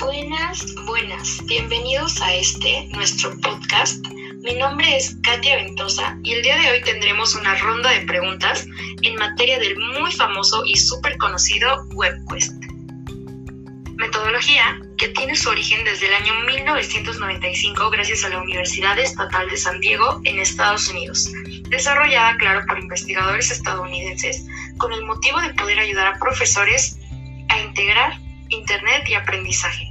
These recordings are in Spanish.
Buenas, buenas. Bienvenidos a este, nuestro podcast. Mi nombre es Katia Ventosa y el día de hoy tendremos una ronda de preguntas en materia del muy famoso y súper conocido WebQuest. Metodología que tiene su origen desde el año 1995 gracias a la Universidad Estatal de San Diego en Estados Unidos, desarrollada, claro, por investigadores estadounidenses con el motivo de poder ayudar a profesores a integrar Internet y aprendizaje.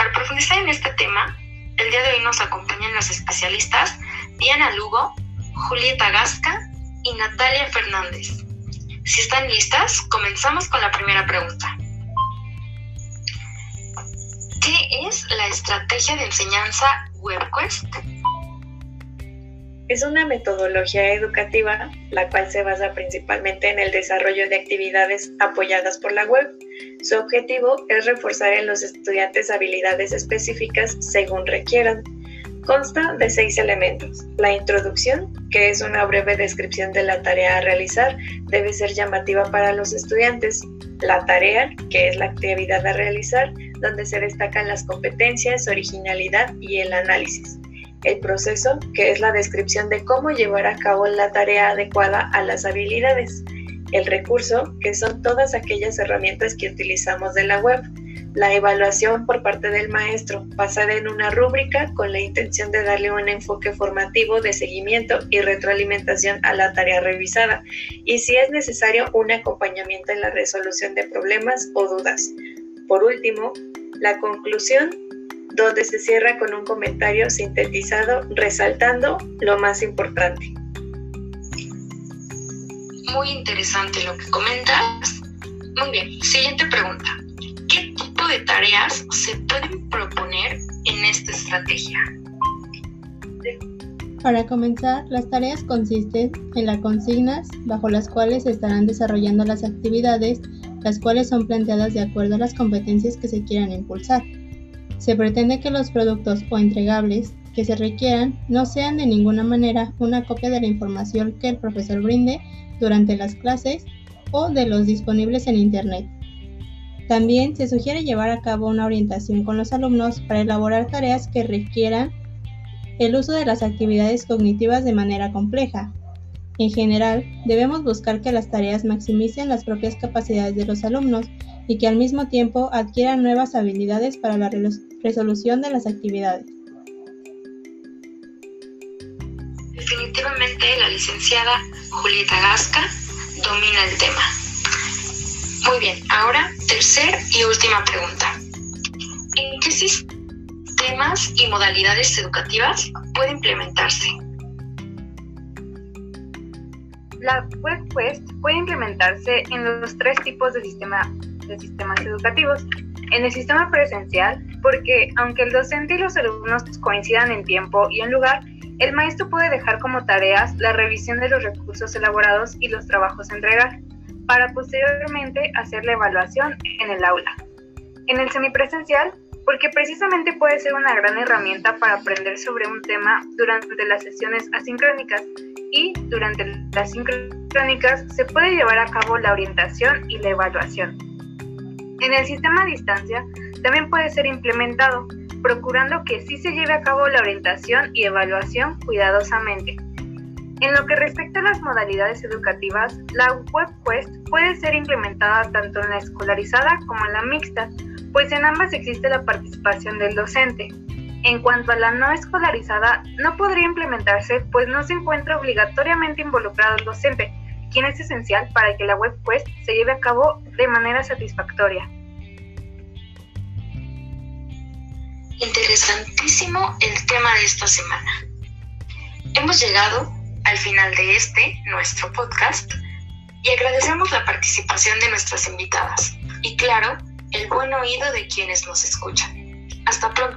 Para profundizar en este tema, el día de hoy nos acompañan las especialistas Diana Lugo, Julieta Gasca y Natalia Fernández. Si están listas, comenzamos con la primera pregunta. ¿Qué es la estrategia de enseñanza WebQuest? Es una metodología educativa la cual se basa principalmente en el desarrollo de actividades apoyadas por la web. Su objetivo es reforzar en los estudiantes habilidades específicas según requieran. Consta de seis elementos. La introducción, que es una breve descripción de la tarea a realizar, debe ser llamativa para los estudiantes. La tarea, que es la actividad a realizar, donde se destacan las competencias, originalidad y el análisis el proceso, que es la descripción de cómo llevar a cabo la tarea adecuada a las habilidades, el recurso, que son todas aquellas herramientas que utilizamos de la web, la evaluación por parte del maestro, basada en una rúbrica con la intención de darle un enfoque formativo de seguimiento y retroalimentación a la tarea revisada, y si es necesario, un acompañamiento en la resolución de problemas o dudas. Por último, la conclusión donde se cierra con un comentario sintetizado resaltando lo más importante. Muy interesante lo que comentas. Muy bien, siguiente pregunta. ¿Qué tipo de tareas se pueden proponer en esta estrategia? Para comenzar, las tareas consisten en las consignas bajo las cuales se estarán desarrollando las actividades, las cuales son planteadas de acuerdo a las competencias que se quieran impulsar. Se pretende que los productos o entregables que se requieran no sean de ninguna manera una copia de la información que el profesor brinde durante las clases o de los disponibles en Internet. También se sugiere llevar a cabo una orientación con los alumnos para elaborar tareas que requieran el uso de las actividades cognitivas de manera compleja. En general, debemos buscar que las tareas maximicen las propias capacidades de los alumnos y que al mismo tiempo adquieran nuevas habilidades para la resolución de las actividades. Definitivamente la licenciada Julieta Gasca domina el tema. Muy bien, ahora tercera y última pregunta. ¿En qué sistemas y modalidades educativas puede implementarse? La WebQuest puede implementarse en los tres tipos de sistema de sistemas educativos. En el sistema presencial, porque aunque el docente y los alumnos coincidan en tiempo y en lugar, el maestro puede dejar como tareas la revisión de los recursos elaborados y los trabajos a entregar, para posteriormente hacer la evaluación en el aula. En el semipresencial, porque precisamente puede ser una gran herramienta para aprender sobre un tema durante las sesiones asincrónicas y durante las sincrónicas se puede llevar a cabo la orientación y la evaluación. En el sistema a distancia también puede ser implementado, procurando que sí se lleve a cabo la orientación y evaluación cuidadosamente. En lo que respecta a las modalidades educativas, la WebQuest puede ser implementada tanto en la escolarizada como en la mixta, pues en ambas existe la participación del docente. En cuanto a la no escolarizada, no podría implementarse pues no se encuentra obligatoriamente involucrado el docente, quien es esencial para que la WebQuest se lleve a cabo de manera satisfactoria. Interesantísimo el tema de esta semana. Hemos llegado al final de este, nuestro podcast, y agradecemos la participación de nuestras invitadas y claro, el buen oído de quienes nos escuchan. Hasta pronto.